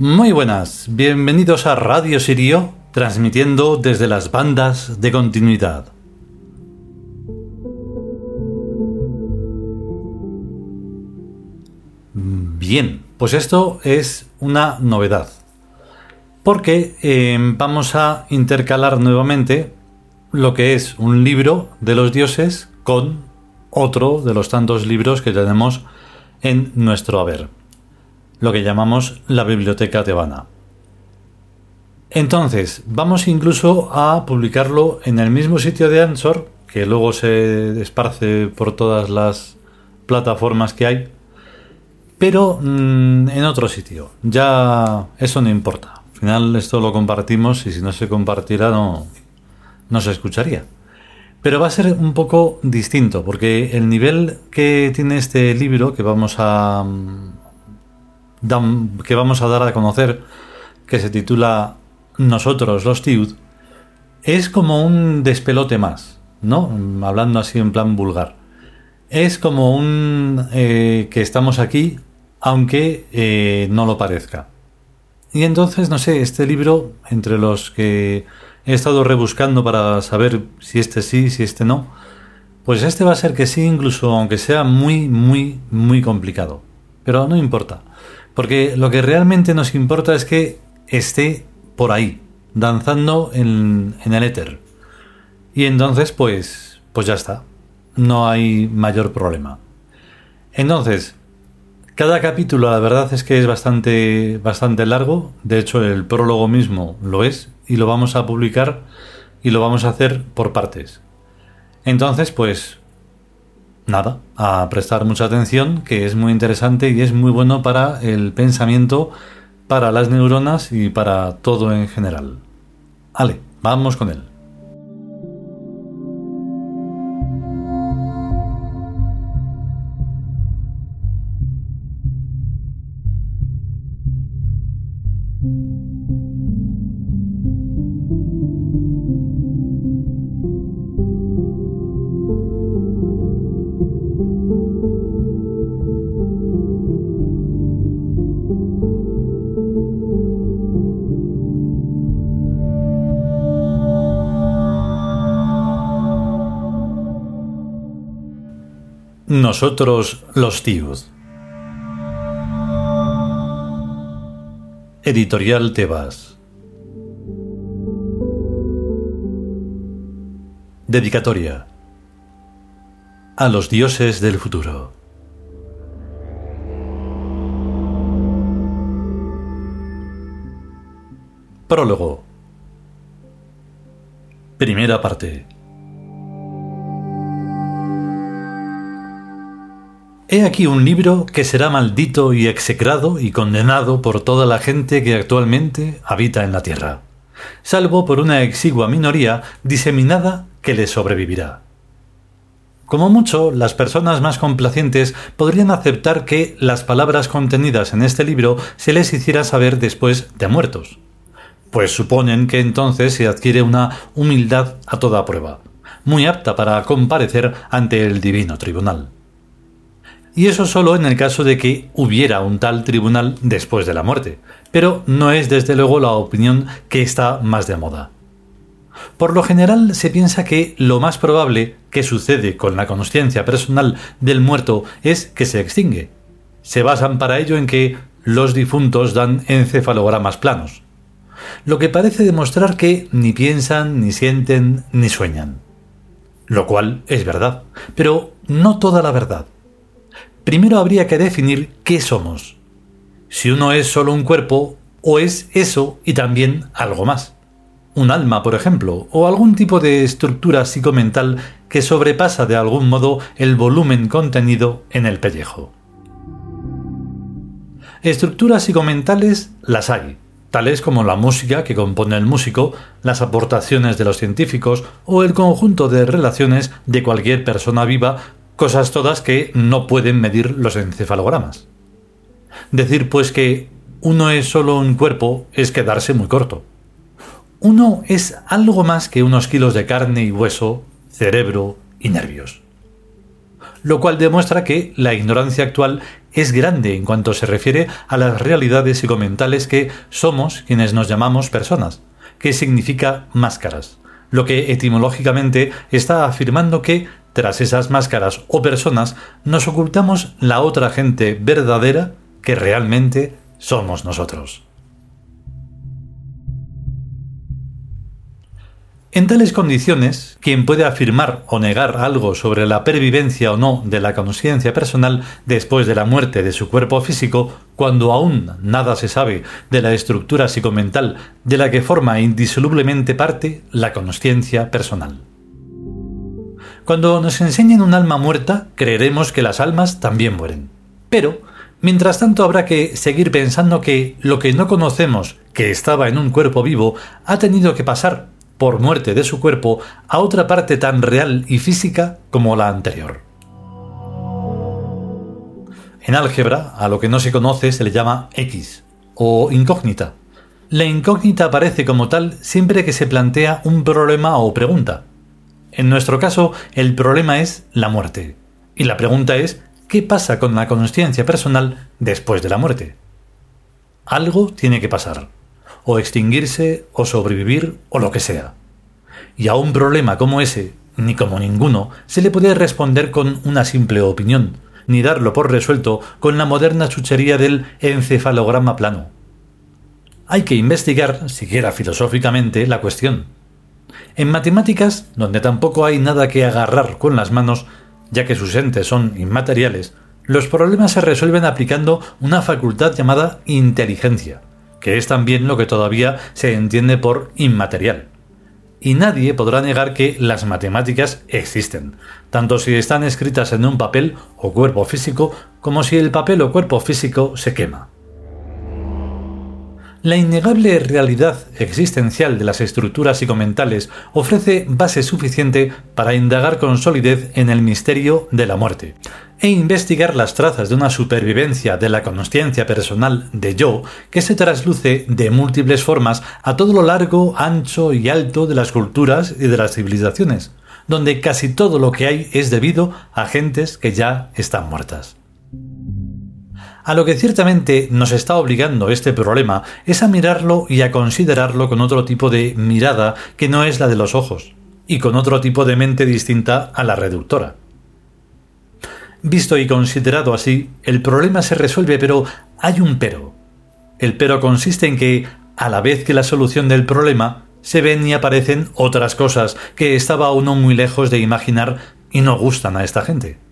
Muy buenas, bienvenidos a Radio Sirio, transmitiendo desde las bandas de continuidad. Bien, pues esto es una novedad, porque eh, vamos a intercalar nuevamente lo que es un libro de los dioses con otro de los tantos libros que tenemos en nuestro haber, lo que llamamos la biblioteca tebana. Entonces, vamos incluso a publicarlo en el mismo sitio de Ansor, que luego se esparce por todas las plataformas que hay, pero mm, en otro sitio. Ya eso no importa. Al final esto lo compartimos y si no se compartirá no, no se escucharía. Pero va a ser un poco distinto, porque el nivel que tiene este libro que vamos a mm, que vamos a dar a conocer, que se titula Nosotros los Tiud, es como un despelote más, ¿no? Hablando así en plan vulgar. Es como un eh, que estamos aquí, aunque eh, no lo parezca. Y entonces, no sé, este libro, entre los que He estado rebuscando para saber si este sí, si este no. Pues este va a ser que sí, incluso aunque sea muy, muy, muy complicado. Pero no importa. Porque lo que realmente nos importa es que esté por ahí, danzando en, en el éter. Y entonces, pues, pues ya está. No hay mayor problema. Entonces, cada capítulo la verdad es que es bastante, bastante largo. De hecho, el prólogo mismo lo es y lo vamos a publicar y lo vamos a hacer por partes. Entonces, pues nada, a prestar mucha atención, que es muy interesante y es muy bueno para el pensamiento, para las neuronas y para todo en general. Vale, vamos con él. Nosotros los tíos. Editorial Tebas. Dedicatoria. A los dioses del futuro. Prólogo. Primera parte. He aquí un libro que será maldito y execrado y condenado por toda la gente que actualmente habita en la tierra, salvo por una exigua minoría diseminada que le sobrevivirá. Como mucho, las personas más complacientes podrían aceptar que las palabras contenidas en este libro se les hiciera saber después de muertos, pues suponen que entonces se adquiere una humildad a toda prueba, muy apta para comparecer ante el divino tribunal y eso solo en el caso de que hubiera un tal tribunal después de la muerte, pero no es desde luego la opinión que está más de moda. Por lo general se piensa que lo más probable que sucede con la conciencia personal del muerto es que se extingue. Se basan para ello en que los difuntos dan encefalogramas planos, lo que parece demostrar que ni piensan, ni sienten, ni sueñan. Lo cual es verdad, pero no toda la verdad primero habría que definir qué somos. Si uno es solo un cuerpo, o es eso y también algo más. Un alma, por ejemplo, o algún tipo de estructura psicomental que sobrepasa de algún modo el volumen contenido en el pellejo. Estructuras psicomentales las hay, tales como la música que compone el músico, las aportaciones de los científicos o el conjunto de relaciones de cualquier persona viva Cosas todas que no pueden medir los encefalogramas. Decir pues que uno es solo un cuerpo es quedarse muy corto. Uno es algo más que unos kilos de carne y hueso, cerebro y nervios. Lo cual demuestra que la ignorancia actual es grande en cuanto se refiere a las realidades psicomentales que somos quienes nos llamamos personas, que significa máscaras, lo que etimológicamente está afirmando que, tras esas máscaras o personas, nos ocultamos la otra gente verdadera que realmente somos nosotros. En tales condiciones, quien puede afirmar o negar algo sobre la pervivencia o no de la conciencia personal después de la muerte de su cuerpo físico, cuando aún nada se sabe de la estructura psicomental de la que forma indisolublemente parte la conciencia personal. Cuando nos enseñen un alma muerta, creeremos que las almas también mueren. Pero, mientras tanto habrá que seguir pensando que lo que no conocemos, que estaba en un cuerpo vivo, ha tenido que pasar por muerte de su cuerpo a otra parte tan real y física como la anterior. En álgebra, a lo que no se conoce se le llama X, o incógnita. La incógnita aparece como tal siempre que se plantea un problema o pregunta. En nuestro caso, el problema es la muerte. Y la pregunta es, ¿qué pasa con la conciencia personal después de la muerte? Algo tiene que pasar o extinguirse, o sobrevivir, o lo que sea. Y a un problema como ese, ni como ninguno, se le puede responder con una simple opinión, ni darlo por resuelto con la moderna chuchería del encefalograma plano. Hay que investigar, siquiera filosóficamente, la cuestión. En matemáticas, donde tampoco hay nada que agarrar con las manos, ya que sus entes son inmateriales, los problemas se resuelven aplicando una facultad llamada inteligencia, que es también lo que todavía se entiende por inmaterial. Y nadie podrá negar que las matemáticas existen, tanto si están escritas en un papel o cuerpo físico como si el papel o cuerpo físico se quema. La innegable realidad existencial de las estructuras psicomentales ofrece base suficiente para indagar con solidez en el misterio de la muerte e investigar las trazas de una supervivencia de la consciencia personal de yo que se trasluce de múltiples formas a todo lo largo, ancho y alto de las culturas y de las civilizaciones, donde casi todo lo que hay es debido a gentes que ya están muertas. A lo que ciertamente nos está obligando este problema es a mirarlo y a considerarlo con otro tipo de mirada que no es la de los ojos, y con otro tipo de mente distinta a la reductora. Visto y considerado así, el problema se resuelve, pero hay un pero. El pero consiste en que, a la vez que la solución del problema, se ven y aparecen otras cosas que estaba uno muy lejos de imaginar y no gustan a esta gente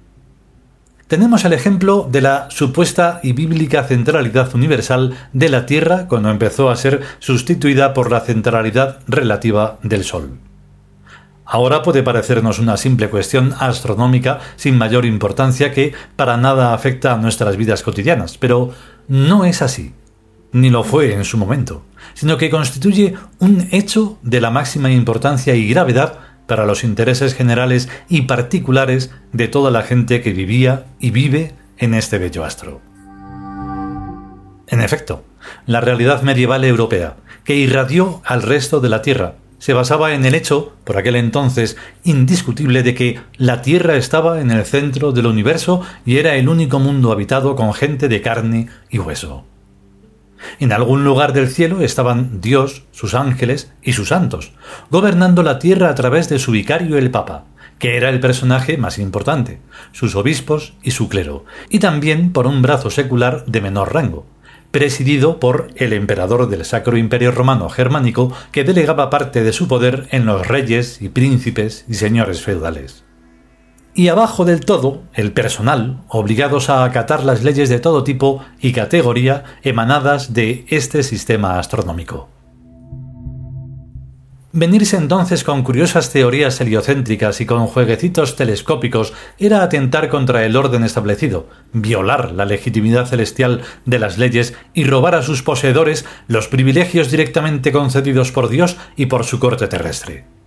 tenemos el ejemplo de la supuesta y bíblica centralidad universal de la Tierra cuando empezó a ser sustituida por la centralidad relativa del Sol. Ahora puede parecernos una simple cuestión astronómica sin mayor importancia que para nada afecta a nuestras vidas cotidianas, pero no es así, ni lo fue en su momento, sino que constituye un hecho de la máxima importancia y gravedad para los intereses generales y particulares de toda la gente que vivía y vive en este bello astro. En efecto, la realidad medieval europea, que irradió al resto de la Tierra, se basaba en el hecho, por aquel entonces indiscutible, de que la Tierra estaba en el centro del universo y era el único mundo habitado con gente de carne y hueso. En algún lugar del cielo estaban Dios, sus ángeles y sus santos, gobernando la tierra a través de su vicario el Papa, que era el personaje más importante, sus obispos y su clero, y también por un brazo secular de menor rango, presidido por el emperador del Sacro Imperio Romano Germánico, que delegaba parte de su poder en los reyes y príncipes y señores feudales y abajo del todo el personal, obligados a acatar las leyes de todo tipo y categoría emanadas de este sistema astronómico. Venirse entonces con curiosas teorías heliocéntricas y con jueguecitos telescópicos era atentar contra el orden establecido, violar la legitimidad celestial de las leyes y robar a sus poseedores los privilegios directamente concedidos por Dios y por su corte terrestre.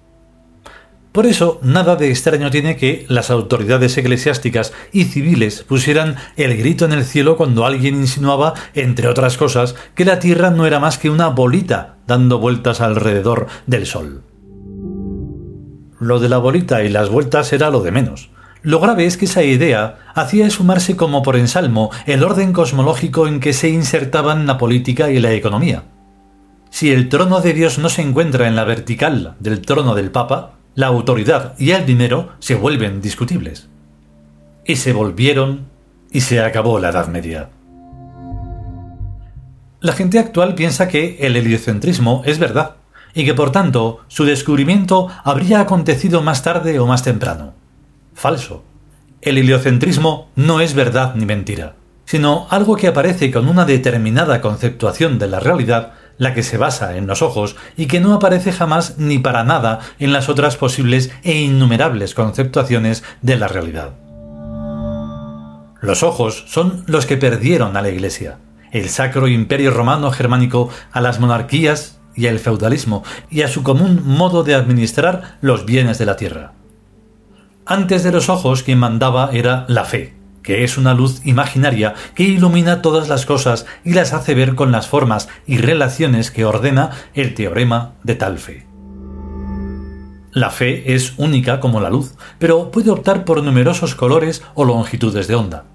Por eso, nada de extraño tiene que las autoridades eclesiásticas y civiles pusieran el grito en el cielo cuando alguien insinuaba, entre otras cosas, que la Tierra no era más que una bolita dando vueltas alrededor del Sol. Lo de la bolita y las vueltas era lo de menos. Lo grave es que esa idea hacía sumarse como por ensalmo el orden cosmológico en que se insertaban la política y la economía. Si el trono de Dios no se encuentra en la vertical del trono del Papa, la autoridad y el dinero se vuelven discutibles. Y se volvieron y se acabó la Edad Media. La gente actual piensa que el heliocentrismo es verdad y que por tanto su descubrimiento habría acontecido más tarde o más temprano. Falso. El heliocentrismo no es verdad ni mentira, sino algo que aparece con una determinada conceptuación de la realidad, la que se basa en los ojos y que no aparece jamás ni para nada en las otras posibles e innumerables conceptuaciones de la realidad. Los ojos son los que perdieron a la Iglesia, el sacro imperio romano germánico a las monarquías y al feudalismo y a su común modo de administrar los bienes de la tierra. Antes de los ojos quien mandaba era la fe, que es una luz imaginaria que ilumina todas las cosas y las hace ver con las formas y relaciones que ordena el teorema de tal fe. La fe es única como la luz, pero puede optar por numerosos colores o longitudes de onda.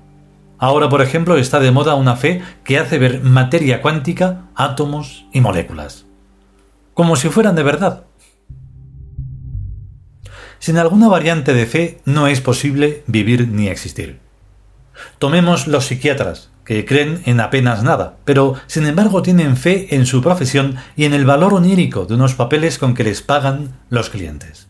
Ahora, por ejemplo, está de moda una fe que hace ver materia cuántica, átomos y moléculas. Como si fueran de verdad. Sin alguna variante de fe no es posible vivir ni existir. Tomemos los psiquiatras, que creen en apenas nada, pero sin embargo tienen fe en su profesión y en el valor onírico de unos papeles con que les pagan los clientes.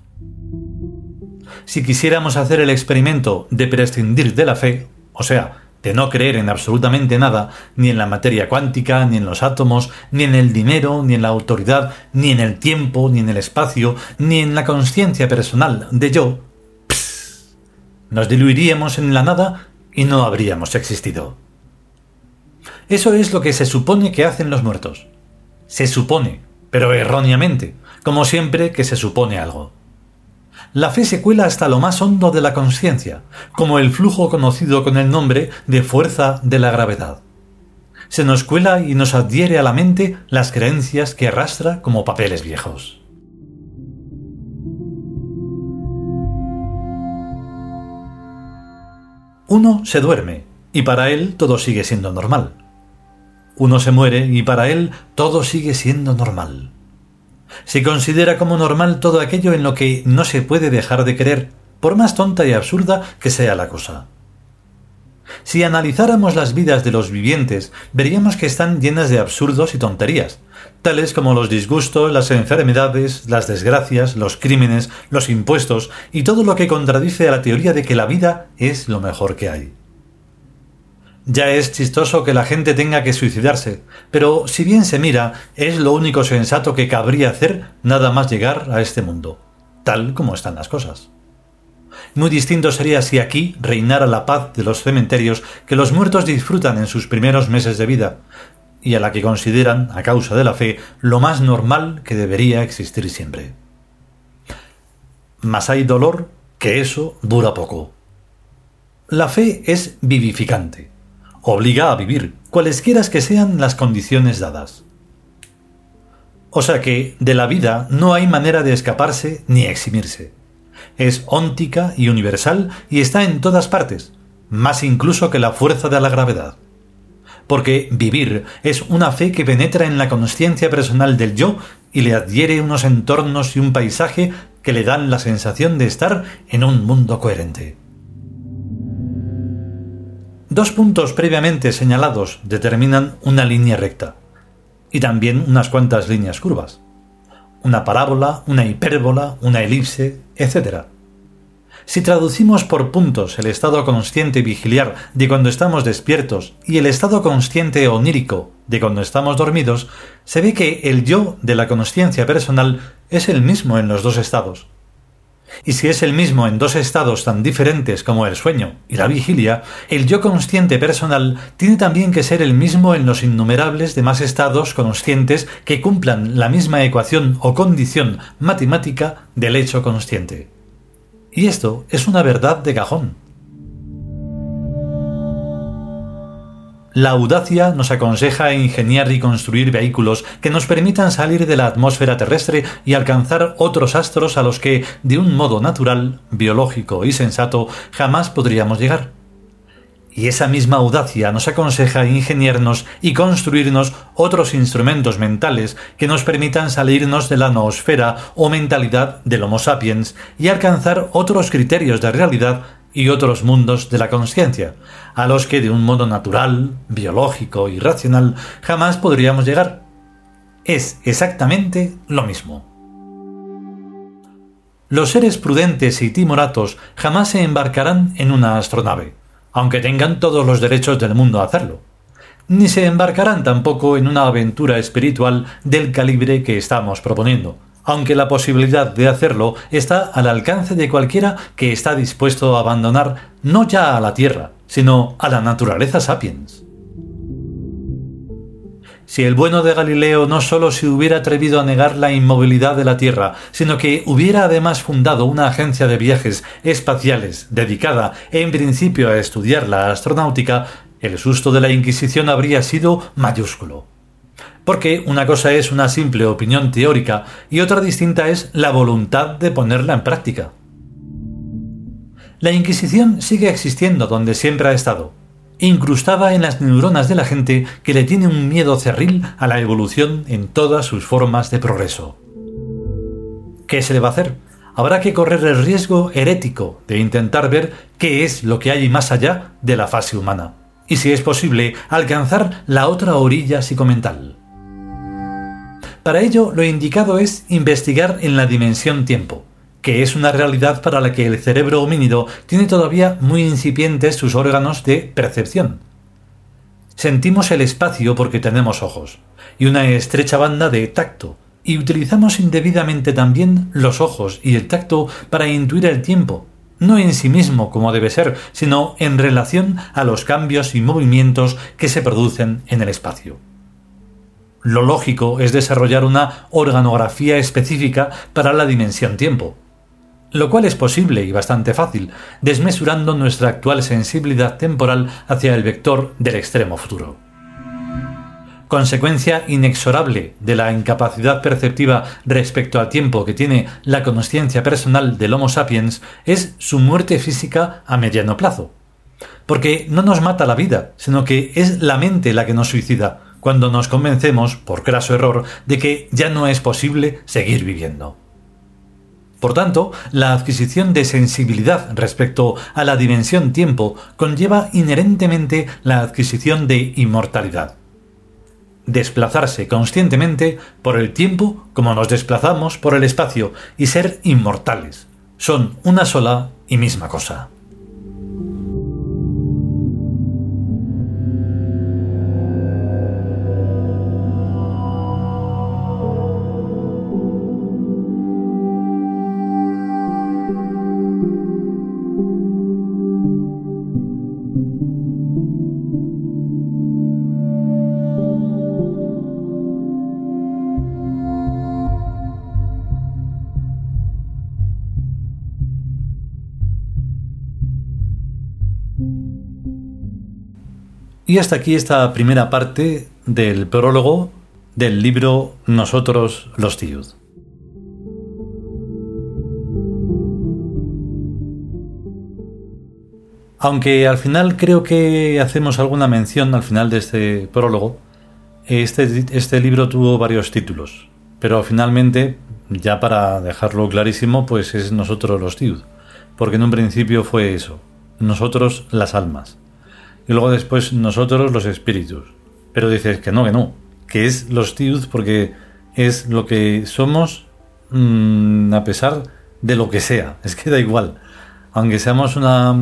Si quisiéramos hacer el experimento de prescindir de la fe, o sea, de no creer en absolutamente nada, ni en la materia cuántica, ni en los átomos, ni en el dinero, ni en la autoridad, ni en el tiempo, ni en el espacio, ni en la conciencia personal de yo, nos diluiríamos en la nada y no habríamos existido. Eso es lo que se supone que hacen los muertos. Se supone, pero erróneamente, como siempre que se supone algo la fe se cuela hasta lo más hondo de la conciencia, como el flujo conocido con el nombre de fuerza de la gravedad. Se nos cuela y nos adhiere a la mente las creencias que arrastra como papeles viejos. Uno se duerme, y para él todo sigue siendo normal. Uno se muere, y para él todo sigue siendo normal. Se considera como normal todo aquello en lo que no se puede dejar de creer, por más tonta y absurda que sea la cosa. Si analizáramos las vidas de los vivientes, veríamos que están llenas de absurdos y tonterías, tales como los disgustos, las enfermedades, las desgracias, los crímenes, los impuestos y todo lo que contradice a la teoría de que la vida es lo mejor que hay. Ya es chistoso que la gente tenga que suicidarse, pero si bien se mira, es lo único sensato que cabría hacer nada más llegar a este mundo, tal como están las cosas. Muy distinto sería si aquí reinara la paz de los cementerios que los muertos disfrutan en sus primeros meses de vida, y a la que consideran, a causa de la fe, lo más normal que debería existir siempre. Mas hay dolor que eso dura poco. La fe es vivificante obliga a vivir, cualesquiera que sean las condiciones dadas. O sea que de la vida no hay manera de escaparse ni eximirse. Es óntica y universal y está en todas partes, más incluso que la fuerza de la gravedad. Porque vivir es una fe que penetra en la conciencia personal del yo y le adhiere unos entornos y un paisaje que le dan la sensación de estar en un mundo coherente. Dos puntos previamente señalados determinan una línea recta y también unas cuantas líneas curvas. Una parábola, una hipérbola, una elipse, etc. Si traducimos por puntos el estado consciente vigiliar de cuando estamos despiertos y el estado consciente onírico de cuando estamos dormidos, se ve que el yo de la consciencia personal es el mismo en los dos estados, y si es el mismo en dos estados tan diferentes como el sueño y la vigilia, el yo consciente personal tiene también que ser el mismo en los innumerables demás estados conscientes que cumplan la misma ecuación o condición matemática del hecho consciente. Y esto es una verdad de cajón. La audacia nos aconseja ingeniar y construir vehículos que nos permitan salir de la atmósfera terrestre y alcanzar otros astros a los que, de un modo natural, biológico y sensato, jamás podríamos llegar. Y esa misma audacia nos aconseja ingeniarnos y construirnos otros instrumentos mentales que nos permitan salirnos de la noosfera o mentalidad del Homo sapiens y alcanzar otros criterios de realidad y otros mundos de la conciencia, a los que de un modo natural, biológico y racional jamás podríamos llegar. Es exactamente lo mismo. Los seres prudentes y timoratos jamás se embarcarán en una astronave, aunque tengan todos los derechos del mundo a hacerlo. Ni se embarcarán tampoco en una aventura espiritual del calibre que estamos proponiendo, aunque la posibilidad de hacerlo está al alcance de cualquiera que está dispuesto a abandonar no ya a la Tierra, sino a la naturaleza sapiens. Si el bueno de Galileo no sólo se hubiera atrevido a negar la inmovilidad de la Tierra, sino que hubiera además fundado una agencia de viajes espaciales dedicada en principio a estudiar la astronáutica, el susto de la Inquisición habría sido mayúsculo porque una cosa es una simple opinión teórica y otra distinta es la voluntad de ponerla en práctica. La Inquisición sigue existiendo donde siempre ha estado, incrustada en las neuronas de la gente que le tiene un miedo cerril a la evolución en todas sus formas de progreso. ¿Qué se le va a hacer? Habrá que correr el riesgo herético de intentar ver qué es lo que hay más allá de la fase humana, y si es posible, alcanzar la otra orilla psicomental. Para ello, lo indicado es investigar en la dimensión tiempo, que es una realidad para la que el cerebro homínido tiene todavía muy incipientes sus órganos de percepción. Sentimos el espacio porque tenemos ojos, y una estrecha banda de tacto, y utilizamos indebidamente también los ojos y el tacto para intuir el tiempo, no en sí mismo como debe ser, sino en relación a los cambios y movimientos que se producen en el espacio. Lo lógico es desarrollar una organografía específica para la dimensión tiempo, lo cual es posible y bastante fácil, desmesurando nuestra actual sensibilidad temporal hacia el vector del extremo futuro. Consecuencia inexorable de la incapacidad perceptiva respecto al tiempo que tiene la conciencia personal del Homo sapiens es su muerte física a mediano plazo. Porque no nos mata la vida, sino que es la mente la que nos suicida, cuando nos convencemos, por craso error, de que ya no es posible seguir viviendo. Por tanto, la adquisición de sensibilidad respecto a la dimensión tiempo conlleva inherentemente la adquisición de inmortalidad. Desplazarse conscientemente por el tiempo como nos desplazamos por el espacio y ser inmortales son una sola y misma cosa. Y hasta aquí esta primera parte del prólogo del libro Nosotros los tíos. Aunque al final creo que hacemos alguna mención al final de este prólogo, este, este libro tuvo varios títulos, pero finalmente, ya para dejarlo clarísimo, pues es Nosotros los tíos, porque en un principio fue eso, nosotros las almas y luego después nosotros los espíritus. Pero dices que no, que no, que es los tiud porque es lo que somos mm, a pesar de lo que sea. Es que da igual. Aunque seamos una,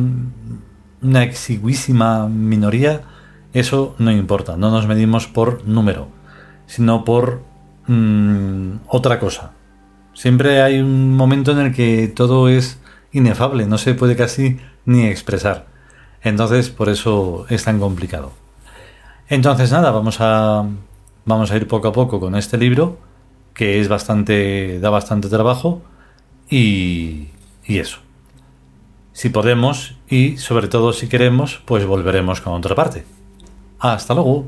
una exiguísima minoría, eso no importa. No nos medimos por número, sino por mm, otra cosa. Siempre hay un momento en el que todo es inefable, no se puede casi ni expresar. Entonces, por eso es tan complicado. Entonces, nada, vamos a, vamos a ir poco a poco con este libro, que es bastante, da bastante trabajo, y, y eso. Si podemos, y sobre todo si queremos, pues volveremos con otra parte. Hasta luego.